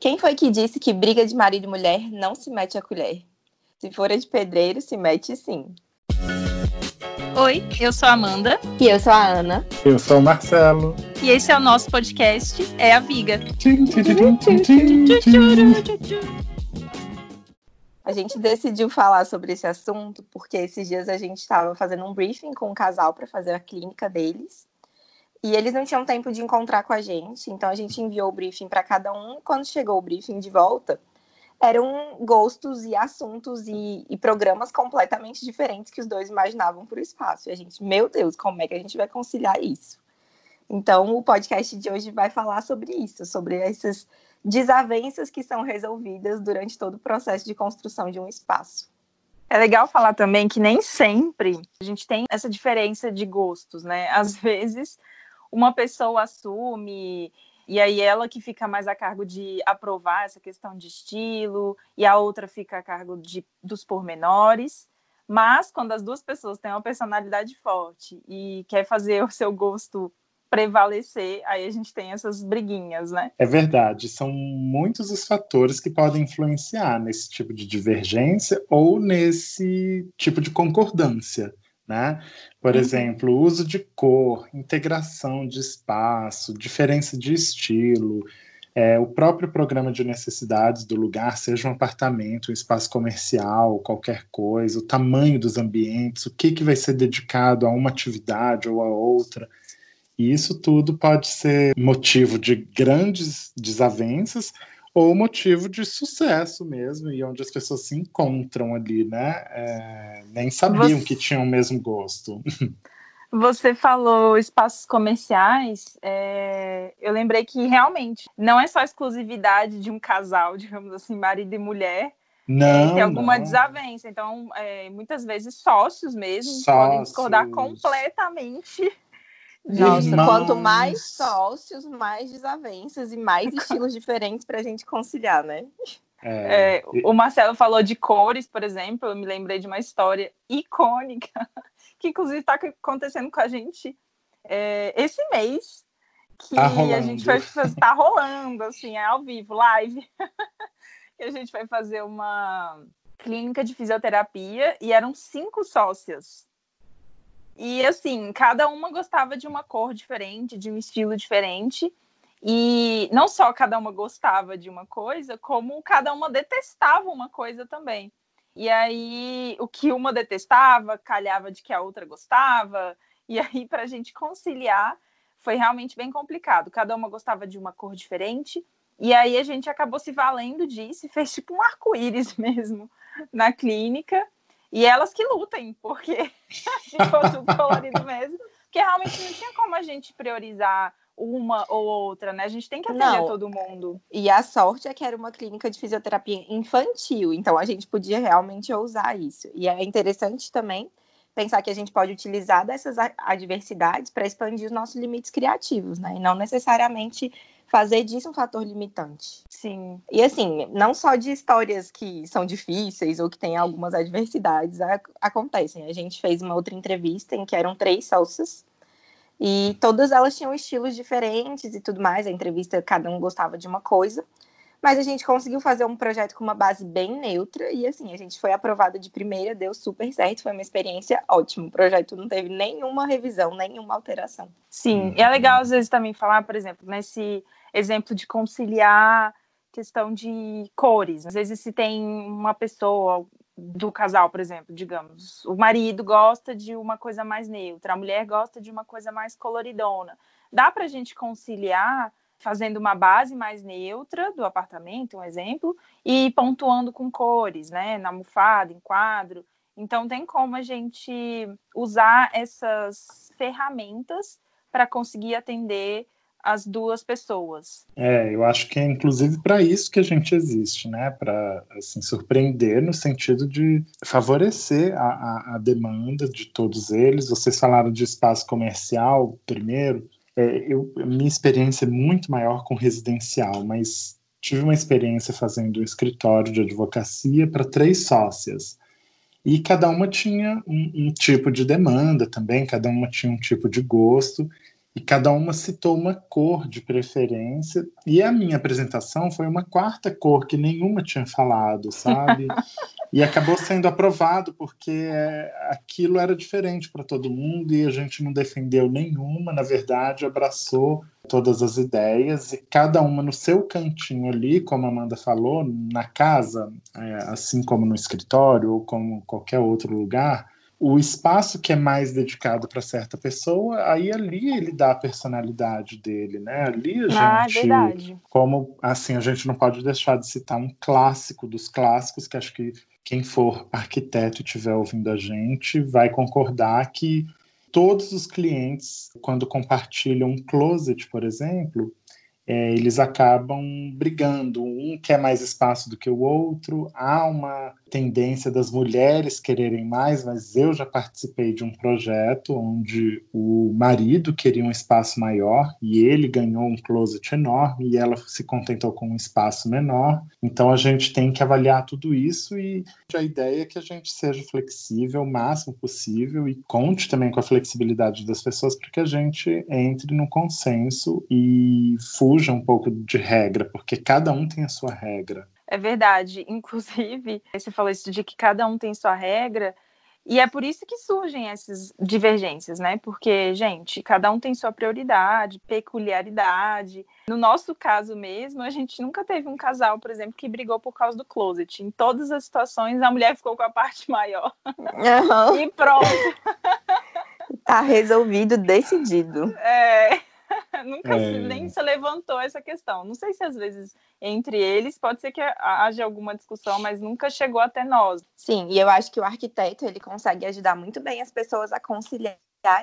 Quem foi que disse que briga de marido e mulher não se mete a colher? Se for de pedreiro, se mete sim. Oi, eu sou a Amanda. E eu sou a Ana. Eu sou o Marcelo. E esse é o nosso podcast, É a Viga. A gente decidiu falar sobre esse assunto porque esses dias a gente estava fazendo um briefing com um casal para fazer a clínica deles. E eles não tinham tempo de encontrar com a gente, então a gente enviou o briefing para cada um. E quando chegou o briefing de volta, eram gostos e assuntos e, e, programas completamente diferentes que os dois imaginavam para o espaço. E a gente, meu Deus, como é que a gente vai conciliar isso? Então, o podcast de hoje vai falar sobre isso, sobre essas desavenças que são resolvidas durante todo o processo de construção de um espaço. É legal falar também que nem sempre a gente tem essa diferença de gostos, né? Às vezes uma pessoa assume e aí ela que fica mais a cargo de aprovar essa questão de estilo e a outra fica a cargo de, dos pormenores. Mas quando as duas pessoas têm uma personalidade forte e quer fazer o seu gosto prevalecer, aí a gente tem essas briguinhas, né? É verdade, são muitos os fatores que podem influenciar nesse tipo de divergência ou nesse tipo de concordância. Né? Por uhum. exemplo, uso de cor, integração de espaço, diferença de estilo, é, o próprio programa de necessidades do lugar, seja um apartamento, um espaço comercial, qualquer coisa, o tamanho dos ambientes, o que, que vai ser dedicado a uma atividade ou a outra. E isso tudo pode ser motivo de grandes desavenças ou motivo de sucesso mesmo, e onde as pessoas se encontram ali, né? É, nem sabiam Você... que tinham o mesmo gosto. Você falou espaços comerciais, é, eu lembrei que realmente não é só exclusividade de um casal, digamos assim, marido e mulher, não, é, tem alguma não. desavença. Então, é, muitas vezes sócios mesmo sócios. podem discordar completamente nossa, quanto mais sócios, mais desavenças e mais estilos diferentes para a gente conciliar, né? É, é, o Marcelo falou de cores, por exemplo. Eu me lembrei de uma história icônica que, inclusive, está acontecendo com a gente é, esse mês. Que tá a gente vai fazer, tá rolando, assim, é ao vivo, live. que a gente vai fazer uma clínica de fisioterapia e eram cinco sócias. E assim, cada uma gostava de uma cor diferente, de um estilo diferente. E não só cada uma gostava de uma coisa, como cada uma detestava uma coisa também. E aí, o que uma detestava, calhava de que a outra gostava. E aí, para a gente conciliar, foi realmente bem complicado. Cada uma gostava de uma cor diferente. E aí, a gente acabou se valendo disso e fez tipo um arco-íris mesmo na clínica. E elas que lutem, porque ficou tudo colorido mesmo. Porque realmente não tinha como a gente priorizar uma ou outra, né? A gente tem que atender não. todo mundo. E a sorte é que era uma clínica de fisioterapia infantil, então a gente podia realmente usar isso. E é interessante também pensar que a gente pode utilizar dessas adversidades para expandir os nossos limites criativos, né? E não necessariamente fazer disso um fator limitante. Sim. E assim, não só de histórias que são difíceis ou que têm algumas adversidades a, acontecem. A gente fez uma outra entrevista em que eram três sócias e todas elas tinham estilos diferentes e tudo mais. A entrevista, cada um gostava de uma coisa. Mas a gente conseguiu fazer um projeto com uma base bem neutra e assim, a gente foi aprovada de primeira, deu super certo, foi uma experiência ótima. O projeto não teve nenhuma revisão, nenhuma alteração. Sim, e é legal às vezes também falar, por exemplo, nesse exemplo de conciliar questão de cores. Às vezes se tem uma pessoa do casal, por exemplo, digamos, o marido gosta de uma coisa mais neutra, a mulher gosta de uma coisa mais coloridona. Dá para a gente conciliar fazendo uma base mais neutra do apartamento, um exemplo, e pontuando com cores, né, na almofada, em quadro. Então tem como a gente usar essas ferramentas para conseguir atender as duas pessoas. É, eu acho que é inclusive para isso que a gente existe, né? Para assim, surpreender no sentido de favorecer a, a, a, demanda de todos eles. Vocês falaram de espaço comercial primeiro. É, eu, minha experiência é muito maior com residencial, mas tive uma experiência fazendo um escritório de advocacia para três sócias. e cada uma tinha um, um tipo de demanda também, cada uma tinha um tipo de gosto, e cada uma citou uma cor de preferência, e a minha apresentação foi uma quarta cor que nenhuma tinha falado, sabe? e acabou sendo aprovado porque é, aquilo era diferente para todo mundo e a gente não defendeu nenhuma, na verdade, abraçou todas as ideias e cada uma no seu cantinho ali, como a Amanda falou, na casa, é, assim como no escritório ou como qualquer outro lugar, o espaço que é mais dedicado para certa pessoa, aí ali ele dá a personalidade dele, né? Ali a ah, gente, ah, como assim, a gente não pode deixar de citar um clássico dos clássicos, que acho que quem for arquiteto e estiver ouvindo a gente vai concordar que todos os clientes, quando compartilham um closet, por exemplo, é, eles acabam brigando. Um quer mais espaço do que o outro. Há uma tendência das mulheres quererem mais, mas eu já participei de um projeto onde o marido queria um espaço maior e ele ganhou um closet enorme e ela se contentou com um espaço menor. Então a gente tem que avaliar tudo isso e a ideia é que a gente seja flexível o máximo possível e conte também com a flexibilidade das pessoas para que a gente entre no consenso e fuja um pouco de regra, porque cada um tem a sua regra. É verdade. Inclusive, você falou isso de que cada um tem sua regra. E é por isso que surgem essas divergências, né? Porque, gente, cada um tem sua prioridade, peculiaridade. No nosso caso mesmo, a gente nunca teve um casal, por exemplo, que brigou por causa do closet. Em todas as situações, a mulher ficou com a parte maior. Uhum. E pronto. Tá resolvido, decidido. É. Nunca é... nem se levantou essa questão. Não sei se às vezes entre eles pode ser que haja alguma discussão, mas nunca chegou até nós. Sim, e eu acho que o arquiteto ele consegue ajudar muito bem as pessoas a conciliar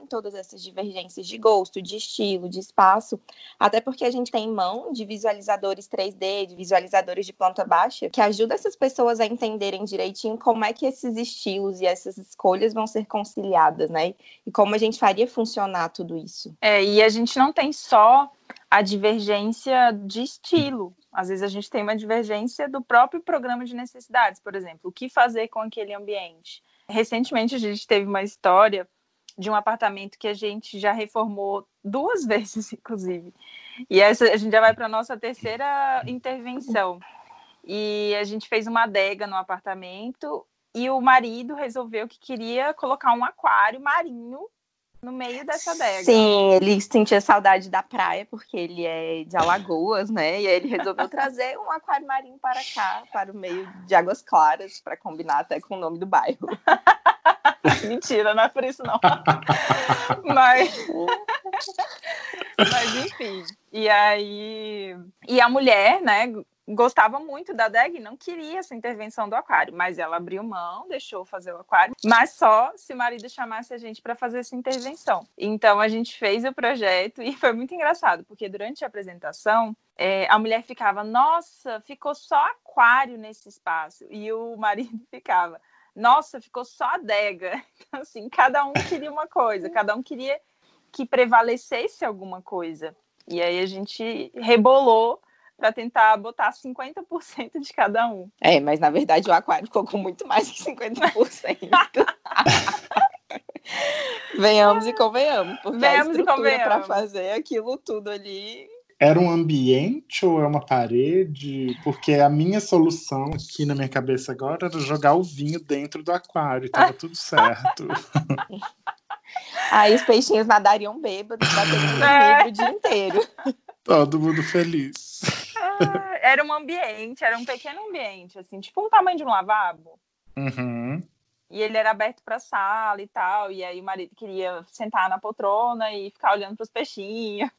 em todas essas divergências de gosto, de estilo, de espaço, até porque a gente tem mão de visualizadores 3D, de visualizadores de planta baixa, que ajuda essas pessoas a entenderem direitinho como é que esses estilos e essas escolhas vão ser conciliadas, né? E como a gente faria funcionar tudo isso. É, e a gente não tem só a divergência de estilo. Às vezes a gente tem uma divergência do próprio programa de necessidades, por exemplo, o que fazer com aquele ambiente. Recentemente a gente teve uma história de um apartamento que a gente já reformou duas vezes, inclusive. E essa a gente já vai para a nossa terceira intervenção. E a gente fez uma adega no apartamento e o marido resolveu que queria colocar um aquário marinho no meio dessa adega. Sim, ele sentia saudade da praia, porque ele é de Alagoas, né? E aí ele resolveu trazer um aquário marinho para cá, para o meio de Águas Claras, para combinar até com o nome do bairro. Mentira, não é por isso não. Mas... Mas enfim. E aí. E a mulher, né, gostava muito da DEG, não queria essa intervenção do aquário, mas ela abriu mão, deixou fazer o aquário, mas só se o marido chamasse a gente para fazer essa intervenção. Então a gente fez o projeto e foi muito engraçado, porque durante a apresentação é, a mulher ficava, nossa, ficou só aquário nesse espaço, e o marido ficava, nossa, ficou só adega. Então, assim, cada um queria uma coisa, cada um queria que prevalecesse alguma coisa. E aí a gente rebolou para tentar botar 50% de cada um. É, mas na verdade o aquário ficou com muito mais que 50%. Venhamos e convenhamos, porque Venhamos a estrutura para fazer aquilo tudo ali era um ambiente ou é uma parede? Porque a minha solução aqui na minha cabeça agora era jogar o vinho dentro do aquário, tava tudo certo. Aí os peixinhos nadariam bêbados, batendo é. o dia inteiro. Todo mundo feliz. Ah, era um ambiente, era um pequeno ambiente, assim, tipo um tamanho de um lavabo. Uhum. E ele era aberto para sala e tal. E aí o marido queria sentar na poltrona e ficar olhando para os peixinhos.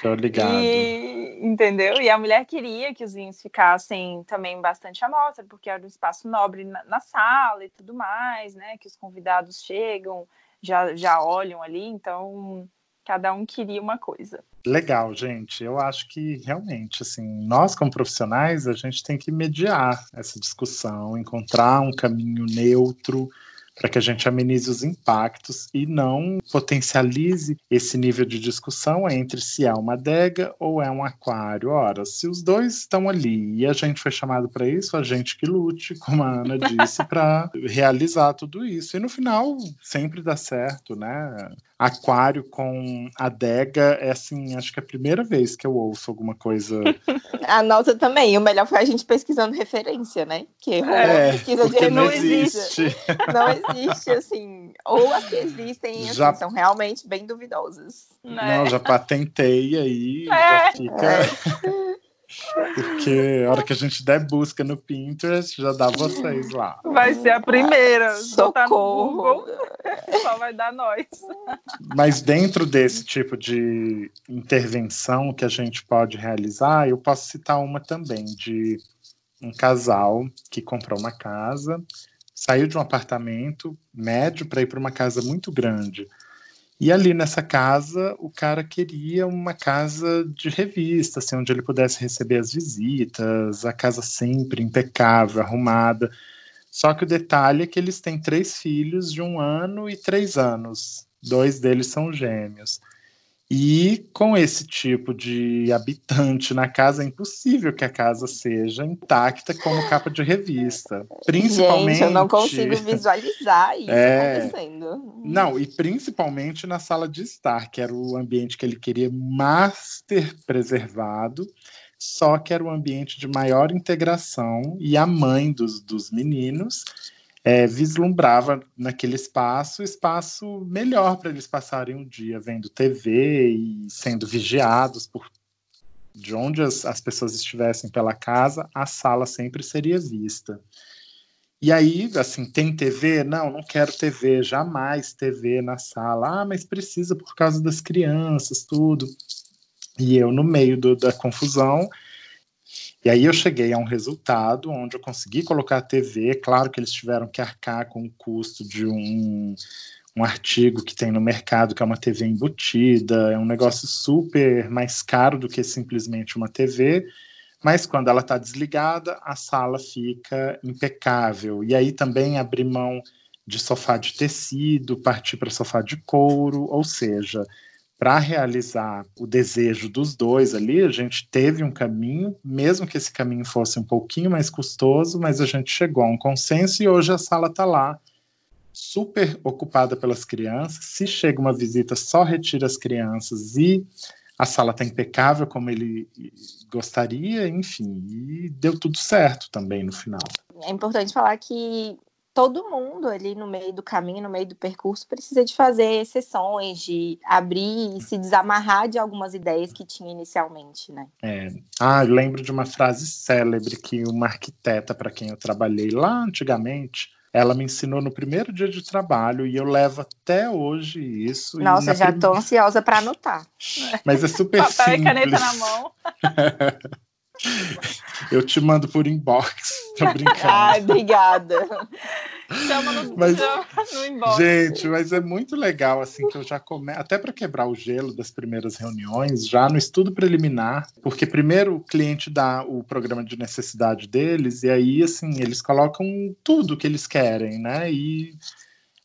Tô ligado. E, entendeu? E a mulher queria que os vinhos ficassem também bastante à mostra, porque era um espaço nobre na, na, sala e tudo mais, né? Que os convidados chegam, já, já olham ali. Então, cada um queria uma coisa. Legal, gente. Eu acho que realmente, assim, nós como profissionais, a gente tem que mediar essa discussão, encontrar um caminho neutro para que a gente amenize os impactos e não potencialize esse nível de discussão entre se é uma adega ou é um aquário. Ora, se os dois estão ali e a gente foi chamado para isso, a gente que lute, como a Ana disse, para realizar tudo isso. E no final sempre dá certo, né? Aquário com adega é assim, acho que é a primeira vez que eu ouço alguma coisa. a nossa também. O melhor foi a gente pesquisando referência, né? Que é, pesquisa de não existe. Não existe, assim. Ou as que existem assim, já... são realmente bem duvidosas. Né? Não, já patentei aí, é. já fica. É. Porque a hora que a gente der busca no Pinterest, já dá vocês lá. Vai ser a primeira. Socorro. só vai dar nós. Mas dentro desse tipo de intervenção que a gente pode realizar, eu posso citar uma também de um casal que comprou uma casa, saiu de um apartamento médio para ir para uma casa muito grande. E ali nessa casa, o cara queria uma casa de revista, assim, onde ele pudesse receber as visitas, a casa sempre impecável, arrumada. Só que o detalhe é que eles têm três filhos de um ano e três anos. Dois deles são gêmeos. E com esse tipo de habitante na casa, é impossível que a casa seja intacta como capa de revista. Principalmente. Gente, eu não consigo visualizar isso é... acontecendo. Não, e principalmente na sala de estar, que era o ambiente que ele queria master preservado só que era um ambiente de maior integração e a mãe dos, dos meninos é, vislumbrava naquele espaço espaço melhor para eles passarem um dia vendo TV e sendo vigiados por de onde as, as pessoas estivessem pela casa, a sala sempre seria vista. E aí, assim, tem TV? Não, não quero TV, jamais TV na sala. Ah, mas precisa por causa das crianças, tudo. E eu, no meio do, da confusão, e aí eu cheguei a um resultado onde eu consegui colocar a TV. Claro que eles tiveram que arcar com o custo de um, um artigo que tem no mercado, que é uma TV embutida. É um negócio super mais caro do que simplesmente uma TV. Mas quando ela está desligada, a sala fica impecável. E aí também abrir mão de sofá de tecido, partir para sofá de couro, ou seja, para realizar o desejo dos dois ali, a gente teve um caminho, mesmo que esse caminho fosse um pouquinho mais custoso, mas a gente chegou a um consenso e hoje a sala está lá, super ocupada pelas crianças. Se chega uma visita, só retira as crianças e a sala está impecável como ele gostaria, enfim, e deu tudo certo também no final. É importante falar que todo mundo ali no meio do caminho, no meio do percurso, precisa de fazer exceções, de abrir e se desamarrar de algumas ideias que tinha inicialmente, né? É. Ah, eu lembro de uma frase célebre que uma arquiteta para quem eu trabalhei lá antigamente, ela me ensinou no primeiro dia de trabalho e eu levo até hoje isso. Nossa, já estou ansiosa para anotar. Mas é super Papel simples. e caneta na mão. Eu te mando por inbox. Tô brincando. Ai, obrigada. Chama no, mas, no inbox. Gente, mas é muito legal, assim, que eu já começo, até para quebrar o gelo das primeiras reuniões, já no estudo preliminar, porque primeiro o cliente dá o programa de necessidade deles, e aí, assim, eles colocam tudo que eles querem, né? E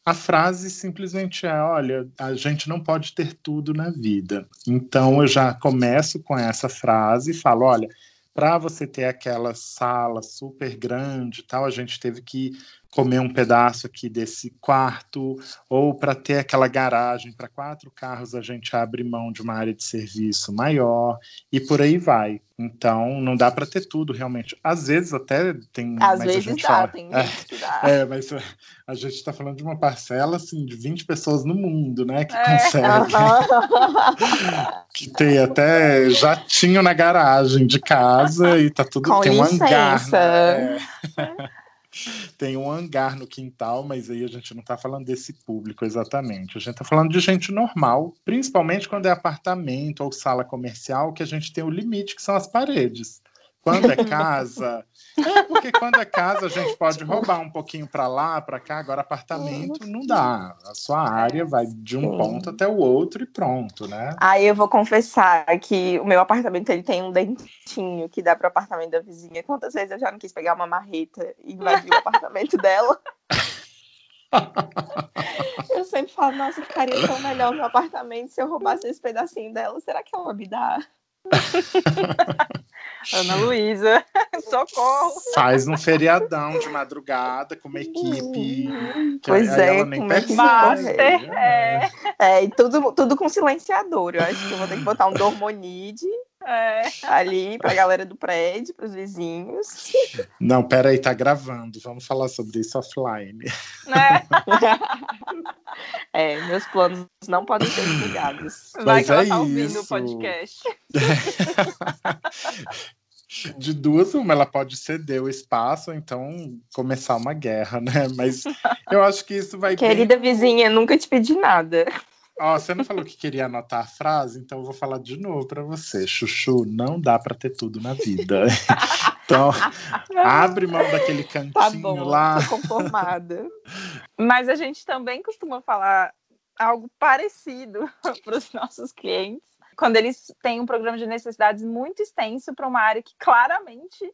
a frase simplesmente é: olha, a gente não pode ter tudo na vida. Então eu já começo com essa frase e falo: olha para você ter aquela sala super grande tal, a gente teve que comer um pedaço aqui desse quarto, ou para ter aquela garagem para quatro carros, a gente abre mão de uma área de serviço maior, e por aí vai. Então, não dá para ter tudo, realmente. Às vezes até tem. Às vezes dá, fala, tem é, que dá. É, mas a gente está falando de uma parcela assim, de 20 pessoas no mundo, né? Que é. consegue. que tem até jatinho na garagem de casa e tá tudo. Com tem licença. um hangar. Né? É. tem um hangar no quintal, mas aí a gente não está falando desse público exatamente. A gente está falando de gente normal, principalmente quando é apartamento ou sala comercial, que a gente tem o limite, que são as paredes. Quando é casa. É, porque quando é casa a gente pode roubar um pouquinho para lá, para cá. Agora, apartamento não dá. A sua área vai de um ponto até o outro e pronto, né? Aí eu vou confessar que o meu apartamento ele tem um dentinho que dá para o apartamento da vizinha. Quantas vezes eu já não quis pegar uma marreta e invadir o apartamento dela? eu sempre falo, nossa, ficaria tão melhor no apartamento se eu roubasse esse pedacinho dela. Será que ela me dá? Ana Luísa, socorro! Faz um feriadão de madrugada com uma equipe. pois é, ela nem percebe. Master, é. é, e tudo, tudo com silenciador. Eu acho que eu vou ter que botar um dormonide é. ali pra galera do prédio, pros vizinhos. Não, peraí, tá gravando. Vamos falar sobre isso offline. É, é meus planos não podem ser divulgados. Vai que ela é tá ouvindo o podcast. de duas, uma, ela pode ceder o espaço, então começar uma guerra, né? Mas eu acho que isso vai. Querida bem... vizinha, nunca te pedi nada. Ó, você não falou que queria anotar a frase, então eu vou falar de novo para você. Chuchu, não dá para ter tudo na vida. então, abre mão daquele cantinho tá bom, lá. Tô conformada. Mas a gente também costuma falar algo parecido para os nossos clientes quando eles têm um programa de necessidades muito extenso para uma área que claramente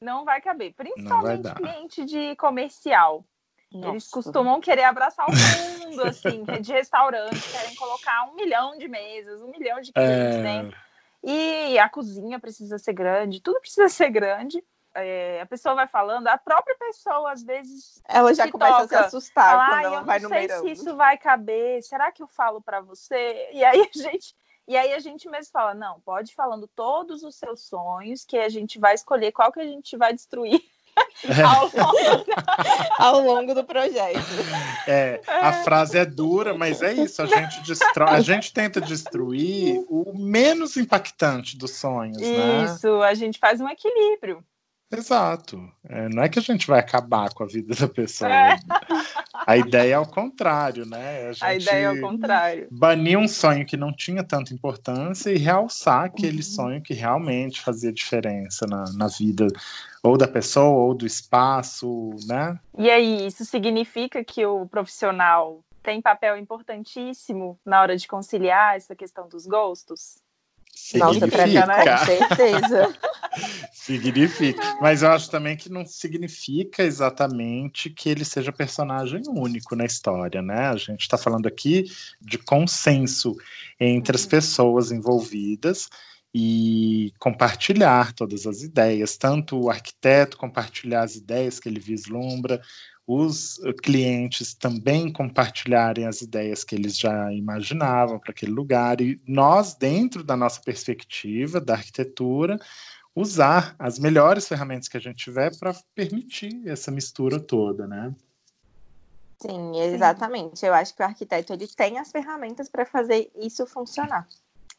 não vai caber, principalmente vai cliente de comercial. Nossa. Eles costumam querer abraçar o mundo, assim, de restaurante, querem colocar um milhão de mesas, um milhão de clientes é... dentro. E a cozinha precisa ser grande, tudo precisa ser grande. É, a pessoa vai falando, a própria pessoa às vezes. Ela já começa toca, a se assustar fala, quando ela vai numerando. Eu não sei se isso vai caber, será que eu falo para você? E aí a gente e aí a gente mesmo fala, não, pode ir falando todos os seus sonhos, que a gente vai escolher qual que a gente vai destruir. Ao, longo, ao, longo, do projeto. É, a frase é dura, mas é isso. A gente destrói, a gente tenta destruir o menos impactante dos sonhos. Né? Isso, né? a gente faz um equilíbrio. Exato. É, não é que a gente vai acabar com a vida da pessoa. É. A ideia é ao contrário, né? A, a, ideia é ao contrário. Banir um sonho que não tinha tanta importância e realçar aquele uhum. sonho que realmente fazia diferença na, na vida ou da pessoa ou do espaço, né? E aí, isso significa que o profissional tem papel importantíssimo na hora de conciliar essa questão dos gostos? Nossa, pra mim, com certeza. significa. Mas eu acho também que não significa exatamente que ele seja personagem único na história, né? A gente está falando aqui de consenso entre as uhum. pessoas envolvidas e compartilhar todas as ideias, tanto o arquiteto compartilhar as ideias que ele vislumbra, os clientes também compartilharem as ideias que eles já imaginavam para aquele lugar e nós, dentro da nossa perspectiva da arquitetura, usar as melhores ferramentas que a gente tiver para permitir essa mistura toda, né? Sim, exatamente. Eu acho que o arquiteto ele tem as ferramentas para fazer isso funcionar.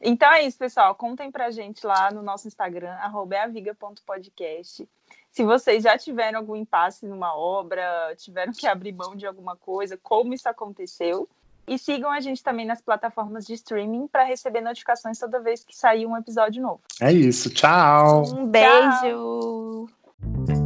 Então é isso, pessoal. Contem pra gente lá no nosso Instagram, aviga.podcast se vocês já tiveram algum impasse numa obra, tiveram que abrir mão de alguma coisa, como isso aconteceu. E sigam a gente também nas plataformas de streaming para receber notificações toda vez que sair um episódio novo. É isso. Tchau. Um beijo. Tchau.